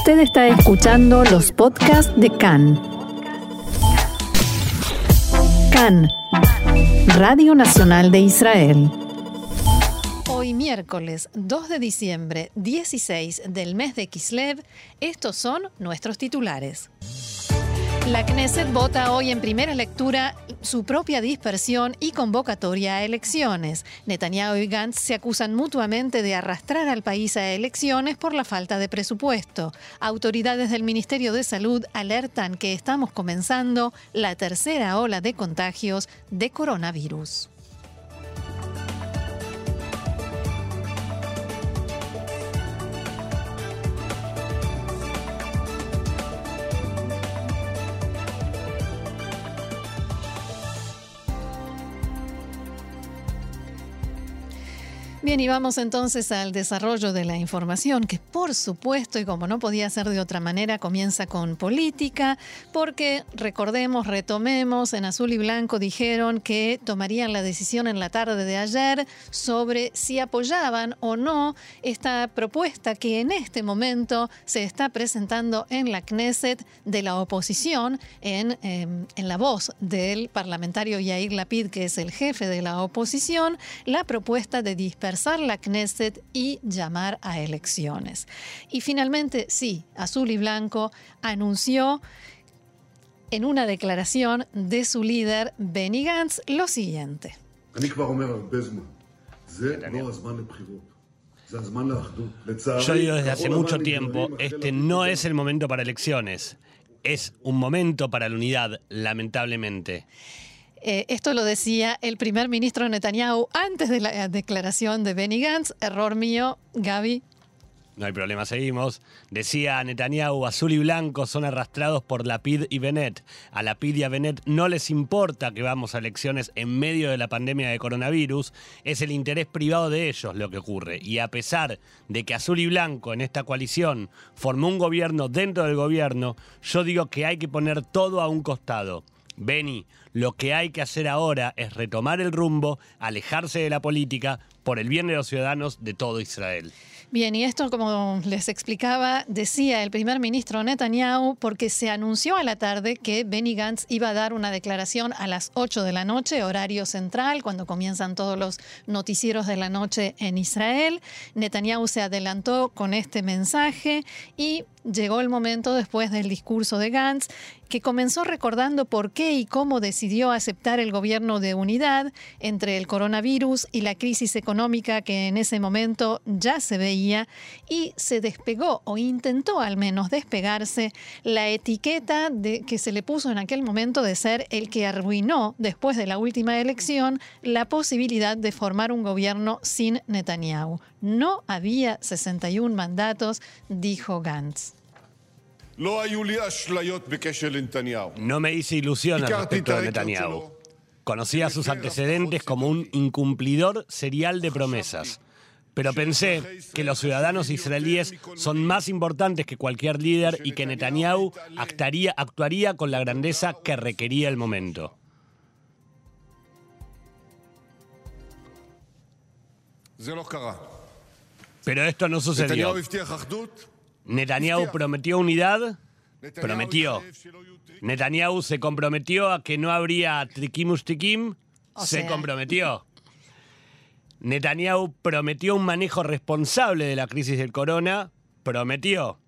Usted está escuchando los podcasts de CAN. CAN, Radio Nacional de Israel. Hoy miércoles 2 de diciembre 16 del mes de Kislev, estos son nuestros titulares. La Knesset vota hoy en primera lectura su propia dispersión y convocatoria a elecciones. Netanyahu y Gantz se acusan mutuamente de arrastrar al país a elecciones por la falta de presupuesto. Autoridades del Ministerio de Salud alertan que estamos comenzando la tercera ola de contagios de coronavirus. Bien, y vamos entonces al desarrollo de la información, que por supuesto, y como no podía ser de otra manera, comienza con política, porque recordemos, retomemos, en azul y blanco dijeron que tomarían la decisión en la tarde de ayer sobre si apoyaban o no esta propuesta que en este momento se está presentando en la Knesset de la oposición, en, en la voz del parlamentario Yair Lapid, que es el jefe de la oposición, la propuesta de dispersión la Knesset y llamar a elecciones. Y finalmente, sí, Azul y Blanco anunció en una declaración de su líder, Benny Gantz, lo siguiente. Yo digo desde hace mucho tiempo, este no es el momento para elecciones, es un momento para la unidad, lamentablemente. Eh, esto lo decía el primer ministro Netanyahu antes de la declaración de Benny Gantz. Error mío, Gaby. No hay problema, seguimos. Decía Netanyahu, azul y blanco son arrastrados por Lapid y Benet. A Lapid y a Benet no les importa que vamos a elecciones en medio de la pandemia de coronavirus. Es el interés privado de ellos lo que ocurre. Y a pesar de que azul y blanco en esta coalición formó un gobierno dentro del gobierno, yo digo que hay que poner todo a un costado. Beni, lo que hay que hacer ahora es retomar el rumbo, alejarse de la política por el bien de los ciudadanos de todo Israel. Bien, y esto, como les explicaba, decía el primer ministro Netanyahu, porque se anunció a la tarde que Benny Gantz iba a dar una declaración a las 8 de la noche, horario central, cuando comienzan todos los noticieros de la noche en Israel. Netanyahu se adelantó con este mensaje y llegó el momento después del discurso de Gantz, que comenzó recordando por qué y cómo decidió aceptar el gobierno de unidad entre el coronavirus y la crisis económica que en ese momento ya se veía y se despegó o intentó al menos despegarse la etiqueta que se le puso en aquel momento de ser el que arruinó después de la última elección la posibilidad de formar un gobierno sin Netanyahu. No había 61 mandatos, dijo Gantz. No me hice ilusiones respecto de Netanyahu. Conocía sus antecedentes como un incumplidor serial de promesas. Pero pensé que los ciudadanos israelíes son más importantes que cualquier líder y que Netanyahu actuaría, actuaría con la grandeza que requería el momento. Pero esto no sucedió. Netanyahu prometió unidad, prometió. Netanyahu se comprometió a que no habría triquimus tikim, se comprometió. Netanyahu prometió un manejo responsable de la crisis del corona, prometió.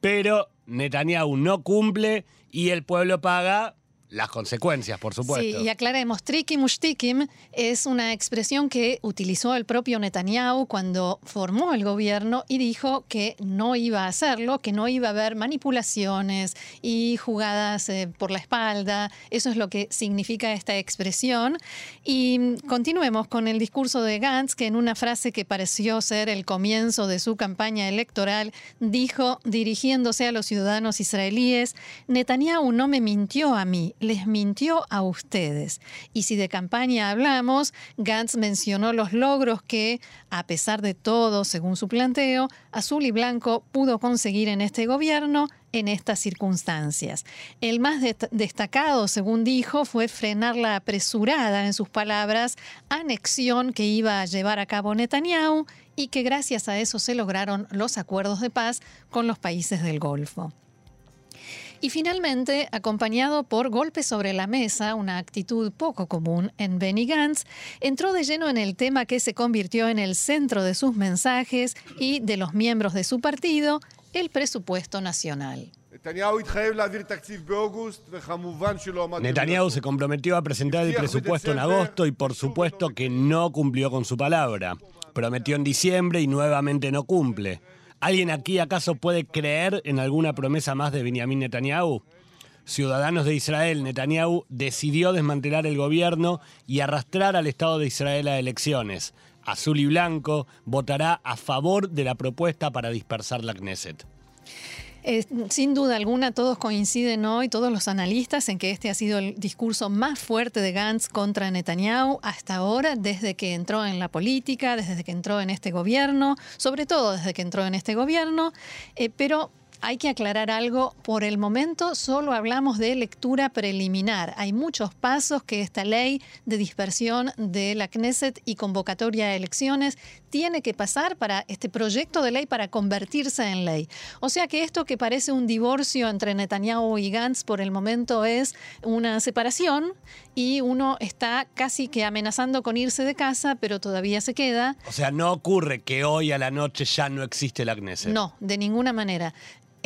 Pero Netanyahu no cumple y el pueblo paga las consecuencias, por supuesto. Sí, y aclaremos, trikim ushtikim es una expresión que utilizó el propio Netanyahu cuando formó el gobierno y dijo que no iba a hacerlo, que no iba a haber manipulaciones y jugadas eh, por la espalda. Eso es lo que significa esta expresión. Y continuemos con el discurso de Gantz, que en una frase que pareció ser el comienzo de su campaña electoral, dijo, dirigiéndose a los ciudadanos israelíes, Netanyahu no me mintió a mí, les mintió a ustedes. Y si de campaña hablamos, Gantz mencionó los logros que, a pesar de todo, según su planteo, Azul y Blanco pudo conseguir en este gobierno en estas circunstancias. El más destacado, según dijo, fue frenar la apresurada, en sus palabras, anexión que iba a llevar a cabo Netanyahu y que gracias a eso se lograron los acuerdos de paz con los países del Golfo. Y finalmente, acompañado por golpes sobre la mesa, una actitud poco común en Benny Gantz, entró de lleno en el tema que se convirtió en el centro de sus mensajes y de los miembros de su partido, el presupuesto nacional. Netanyahu se comprometió a presentar el presupuesto en agosto y por supuesto que no cumplió con su palabra. Prometió en diciembre y nuevamente no cumple. ¿Alguien aquí acaso puede creer en alguna promesa más de Benjamin Netanyahu? Ciudadanos de Israel, Netanyahu decidió desmantelar el gobierno y arrastrar al Estado de Israel a elecciones. Azul y Blanco votará a favor de la propuesta para dispersar la Knesset. Sin duda alguna, todos coinciden hoy, todos los analistas, en que este ha sido el discurso más fuerte de Gantz contra Netanyahu hasta ahora, desde que entró en la política, desde que entró en este gobierno, sobre todo desde que entró en este gobierno, eh, pero hay que aclarar algo. Por el momento solo hablamos de lectura preliminar. Hay muchos pasos que esta ley de dispersión de la Knesset y convocatoria a elecciones tiene que pasar para este proyecto de ley para convertirse en ley. O sea que esto que parece un divorcio entre Netanyahu y Gantz por el momento es una separación y uno está casi que amenazando con irse de casa, pero todavía se queda. O sea, no ocurre que hoy a la noche ya no existe la Knesset. No, de ninguna manera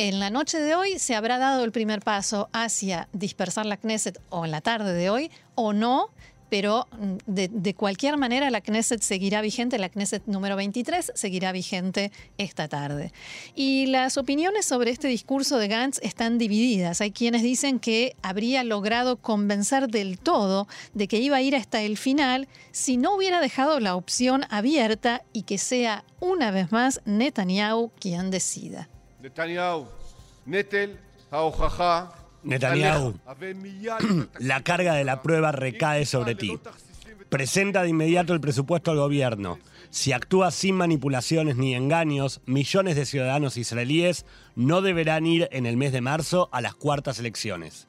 en la noche de hoy se habrá dado el primer paso hacia dispersar la Knesset o en la tarde de hoy o no, pero mm, de, cualquier manera la Knesset seguirá vigente, la Knesset número 23 seguirá vigente esta tarde. Y las opiniones sobre este discurso de Gantz están divididas. Hay quienes dicen que habría logrado convencer del todo de que iba a ir hasta el final si no hubiera dejado la opción abierta y que sea una vez más Netanyahu quien decida. Netanyahu, la carga de la prueba recae sobre ti. Presenta de inmediato el presupuesto al gobierno. Si actúas sin manipulaciones ni engaños, millones de ciudadanos israelíes no deberán ir en el mes de marzo a las cuartas elecciones.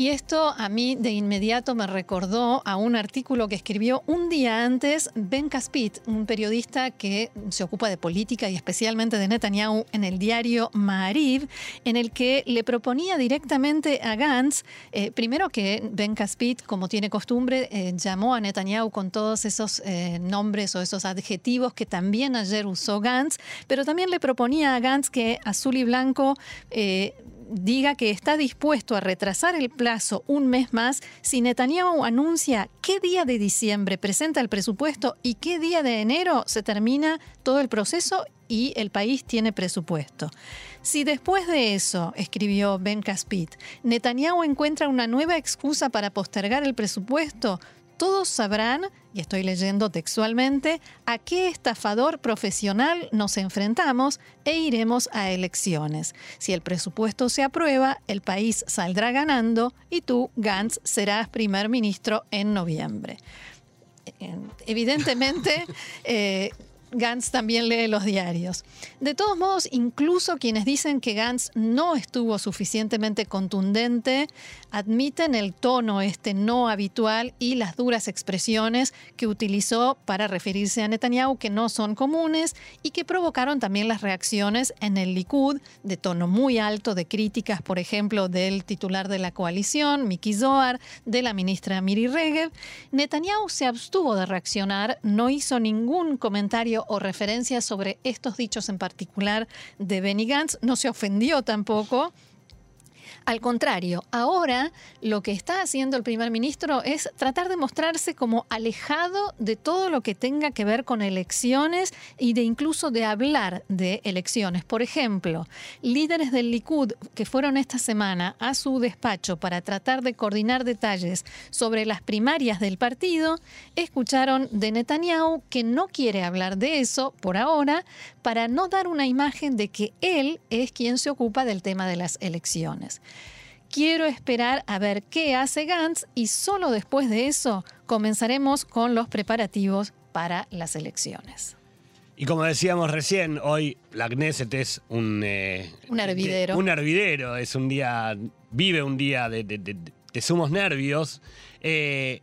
Y esto a mí de inmediato me recordó a un artículo que escribió un día antes Ben Caspit, un periodista que se ocupa de política y especialmente de Netanyahu en el diario Maariv, en el que le proponía directamente a Gantz, eh, primero que Ben Caspit, como tiene costumbre, eh, llamó a Netanyahu con todos esos eh, nombres o esos adjetivos que también ayer usó Gantz, pero también le proponía a Gantz que azul y blanco diga que está dispuesto a retrasar el plazo un mes más si Netanyahu anuncia qué día de diciembre presenta el presupuesto y qué día de enero se termina todo el proceso y el país tiene presupuesto. Si después de eso, escribió Ben Caspit, Netanyahu encuentra una nueva excusa para postergar el presupuesto, todos sabrán, y estoy leyendo textualmente, a qué estafador profesional nos enfrentamos e iremos a elecciones. Si el presupuesto se aprueba, el país saldrá ganando y tú, Gantz, serás primer ministro en noviembre. Evidentemente, eh, Gantz también lee los diarios. De todos modos, incluso quienes dicen que Gantz no estuvo suficientemente contundente, admiten el tono este no habitual y las duras expresiones que utilizó para referirse a Netanyahu, que no son comunes y que provocaron también las reacciones en el Likud de tono muy alto de críticas, por ejemplo, del titular de la coalición, Miki Zohar, de la ministra Miri Regev. Netanyahu se abstuvo de reaccionar, no hizo ningún o referencia sobre estos dichos en particular de Benny Gantz, no se ofendió tampoco. Al contrario, ahora lo que está haciendo el primer ministro es tratar de mostrarse como alejado de todo lo que tenga que ver con elecciones y de incluso de hablar de elecciones. Por ejemplo, líderes del Likud que fueron esta semana a su despacho para tratar de coordinar detalles sobre las primarias del partido, escucharon de Netanyahu que no quiere hablar de eso por ahora para no dar una imagen de que él es quien se ocupa del tema de las elecciones. Quiero esperar a ver qué hace Gantz y solo después de eso comenzaremos con los preparativos para las elecciones. Y como decíamos recién, hoy la Knesset es un... Eh, un hervidero. un hervidero, es un día, vive un día de, sumos nervios. Eh,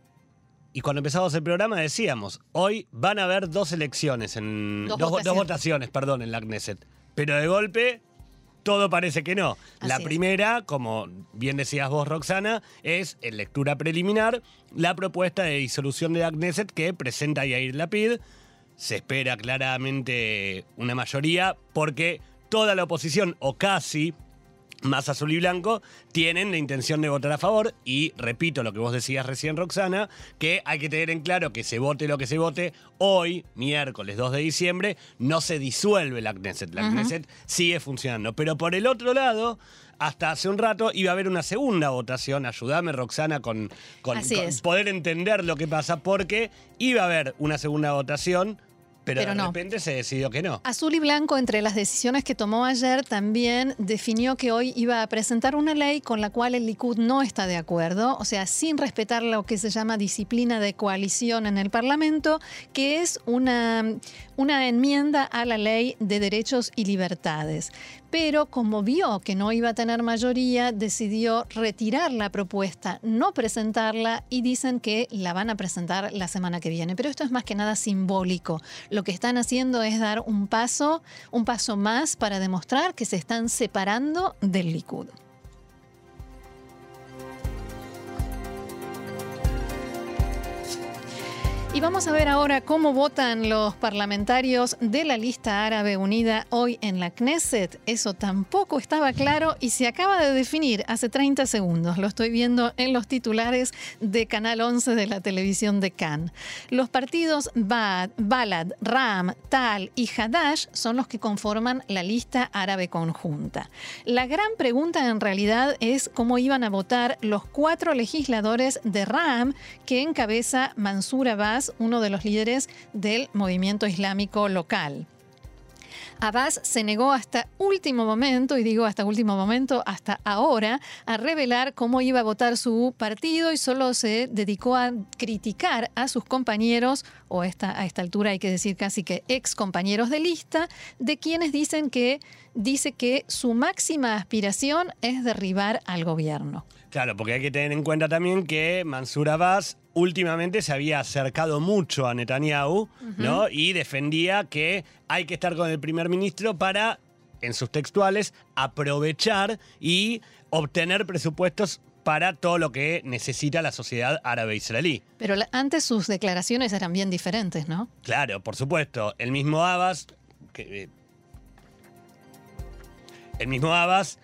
Y cuando empezamos el programa decíamos, hoy van a haber dos elecciones, en, Dos dos, dos votaciones. votaciones, perdón, en la Knesset. Pero de golpe, todo parece que no. la es. primera, como bien decías vos, Roxana, es en lectura preliminar la propuesta de disolución de la Knesset que presenta Yair Lapid. Se espera claramente una mayoría porque toda la oposición, o casi, más azul y blanco, tienen la intención de votar a favor. Y repito lo que vos decías recién, Roxana, que hay que tener en claro que se vote lo que se vote, hoy, miércoles 2 de diciembre, no se disuelve la Knesset. La Knesset sigue funcionando. Pero por el otro lado, hasta hace un rato iba a haber una segunda votación. Ayúdame, Roxana, con, con- poder entender lo que pasa, porque iba a haber una segunda votación. Pero, Pero de no. repente se decidió que no. Azul y Blanco, entre las decisiones que tomó ayer, también definió que hoy iba a presentar una ley con la cual el Likud no está de acuerdo, o sea, sin respetar lo que se llama disciplina de coalición en el Parlamento, que es una, una enmienda a la ley de derechos y libertades. Pero como vio que no iba a tener mayoría, decidió retirar la propuesta, no presentarla y dicen que la van a presentar la semana que viene. Pero esto es más que nada simbólico. Lo que están haciendo es dar un paso, un paso más para demostrar que se están separando del Likud. Y vamos a ver ahora cómo votan los parlamentarios de la lista árabe unida hoy en la Knesset. Eso tampoco estaba claro y se acaba de definir hace 30 segundos. Lo estoy viendo en los titulares de Canal 11 de la televisión de Cannes. Los partidos Bad, Balad, Ram, Tal y Hadash son los que conforman la lista árabe conjunta. La gran pregunta en realidad es cómo iban a votar los cuatro legisladores de Ram que encabeza Mansur Abbas, uno de los líderes del movimiento islámico local. Abbas se negó hasta último momento, y digo hasta último momento, hasta ahora, a revelar cómo iba a votar su partido y solo se dedicó a criticar a sus compañeros, o esta, a esta altura hay que decir casi que ex compañeros de lista, de quienes dicen que dice que su máxima aspiración es derribar al gobierno. Claro, porque hay que tener en cuenta también que Mansur Abbas últimamente se había acercado mucho a Netanyahu, ¿no? Y defendía que hay que estar con el primer ministro para, en sus textuales, aprovechar y obtener presupuestos para todo lo que necesita la sociedad árabe israelí. Pero antes sus declaraciones eran bien diferentes, ¿no? Claro, por supuesto. El mismo Abbas, que, eh, el mismo Abbas,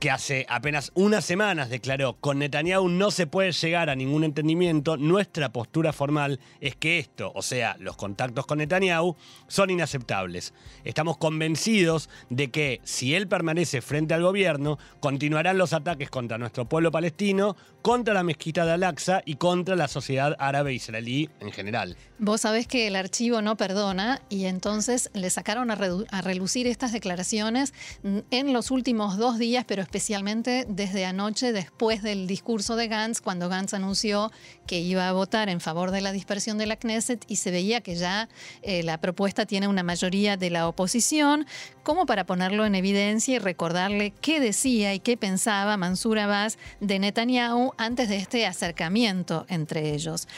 que hace apenas unas semanas declaró, con Netanyahu no se puede llegar a ningún entendimiento, nuestra postura formal es que esto, o sea, los contactos con Netanyahu, son inaceptables. Estamos convencidos de que si él permanece frente al gobierno, continuarán los ataques contra nuestro pueblo palestino, contra la mezquita de Al-Aqsa y contra la sociedad árabe israelí en general. Vos sabés que el archivo no perdona y entonces le sacaron a, a relucir estas declaraciones en los últimos dos días, pero especialmente desde anoche, después del discurso de Gantz, cuando Gantz anunció que iba a votar en favor de la dispersión de la Knesset y se veía que ya eh, la propuesta tiene una mayoría de la oposición, como para ponerlo en evidencia y recordarle qué decía y qué pensaba Mansur Abbas de Netanyahu antes de este acercamiento entre ellos.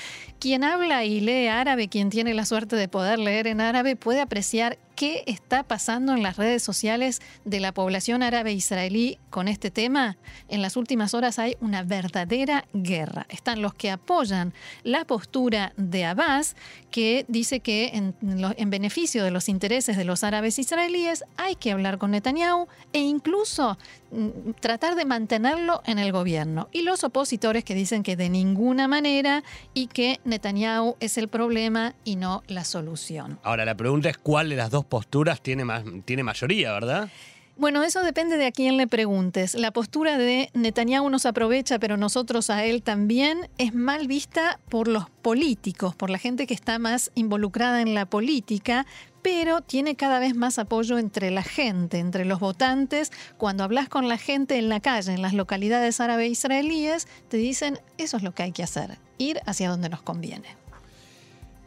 Quien habla y lee árabe, quien tiene la suerte de poder leer en árabe, puede apreciar qué está pasando en las redes sociales de la población árabe israelí con este tema. En las últimas horas hay una verdadera guerra. Están los que apoyan la postura de Abbas, que dice que en, beneficio de los intereses de los árabes israelíes hay que hablar con Netanyahu e incluso mm, tratar de mantenerlo en el gobierno. Y los opositores que dicen que de ninguna manera y que Netanyahu es el problema y no la solución. Ahora, la pregunta es cuál de las dos posturas tiene, más, tiene mayoría, ¿verdad? Bueno, eso depende de a quién le preguntes. La postura de Netanyahu nos aprovecha, pero nosotros a él también, es mal vista por los políticos, por la gente que está más involucrada en la política, pero tiene cada vez más apoyo entre la gente, entre los votantes. Cuando hablas con la gente en la calle, en las localidades árabe israelíes, te dicen, eso es lo que hay que hacer, ir hacia donde nos conviene.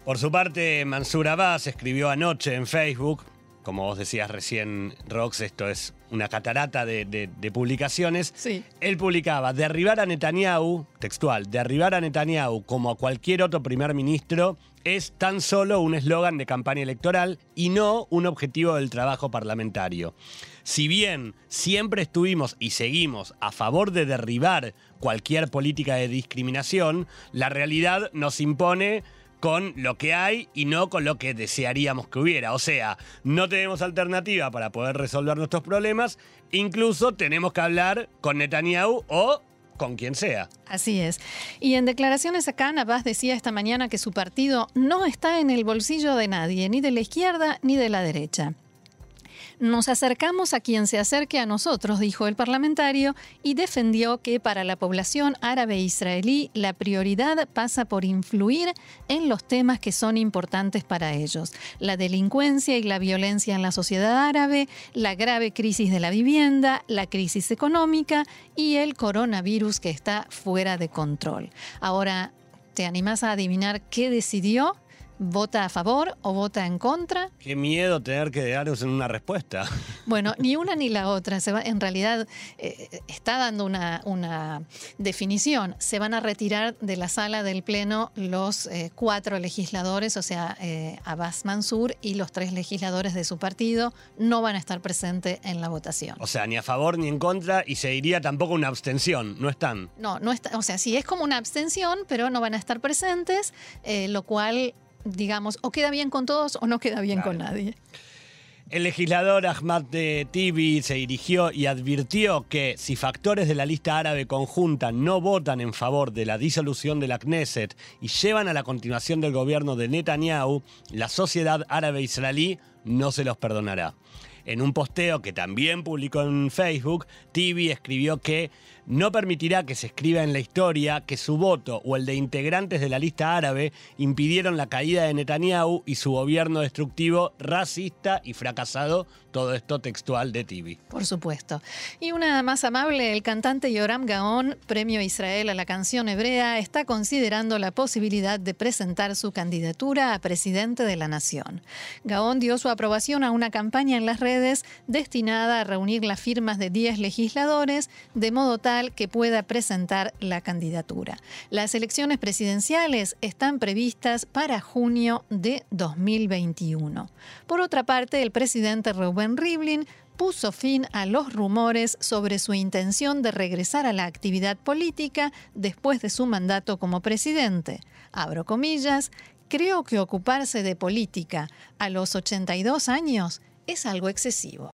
Por su parte, Mansur Abbas escribió anoche en Facebook, como vos decías recién, Rox, esto es una catarata de, de- de publicaciones. Sí. Él publicaba, derribar a Netanyahu, textual, derribar a Netanyahu como a cualquier otro primer ministro es tan solo un eslogan de campaña electoral y no un objetivo del trabajo parlamentario. Si bien siempre estuvimos y seguimos a favor de derribar cualquier política de discriminación, la realidad nos impone con lo que hay y no con lo que desearíamos que hubiera. O sea, no tenemos alternativa para poder resolver nuestros problemas, incluso tenemos que hablar con Netanyahu o con quien sea. Así es. Y en declaraciones acá, Navas decía esta mañana que su partido no está en el bolsillo de nadie, ni de la izquierda ni de la derecha. Nos acercamos a quien se acerque a nosotros, dijo el parlamentario, y defendió que para la población árabe israelí la prioridad pasa por influir en los temas que son importantes para ellos. La delincuencia y la violencia en la sociedad árabe, la grave crisis de la vivienda, la crisis económica y el coronavirus que está fuera de control. Ahora, ¿te animás a adivinar qué decidió? ¿Vota a favor o vota en contra? Qué miedo tener que darnos en una respuesta. Bueno, ni una ni la otra. Se va, en realidad eh, está dando una, una definición. Se van a retirar de la sala del Pleno los eh, cuatro legisladores, o sea, eh, Abbas Mansur y los tres legisladores de su partido no van a estar presentes en la votación. O sea, ni a favor ni en contra y se diría tampoco una abstención, no están. No, no está, o sea, sí es como una abstención, pero no van a estar presentes, eh, lo cual, digamos, o queda bien con todos o no queda bien con nadie. El legislador Ahmad de Tibi se dirigió y advirtió que si factores de la lista árabe conjunta no votan en favor de la disolución de la Knesset y llevan a la continuación del gobierno de Netanyahu, la sociedad árabe israelí no se los perdonará. En un posteo que también publicó en Facebook, Tibi escribió que no permitirá que se escriba en la historia que su voto o el de integrantes de la lista árabe impidieron la caída de Netanyahu y su gobierno destructivo, racista y fracasado. Todo esto textual de Tibi. Por supuesto. Y una más amable, el cantante Yoram Gaon, premio Israel a la canción hebrea, está considerando la posibilidad de presentar su candidatura a presidente de la nación. Gaon dio su aprobación a una campaña en las redes destinada a reunir las firmas de 10 legisladores, de modo tal que pueda presentar la candidatura. Las elecciones presidenciales están previstas para junio de 2021. Por otra parte, el presidente Reuben Rivlin puso fin a los rumores sobre su intención de regresar a la actividad política después de su mandato como presidente. Abro comillas, creo que ocuparse de política a los 82 años es algo excesivo.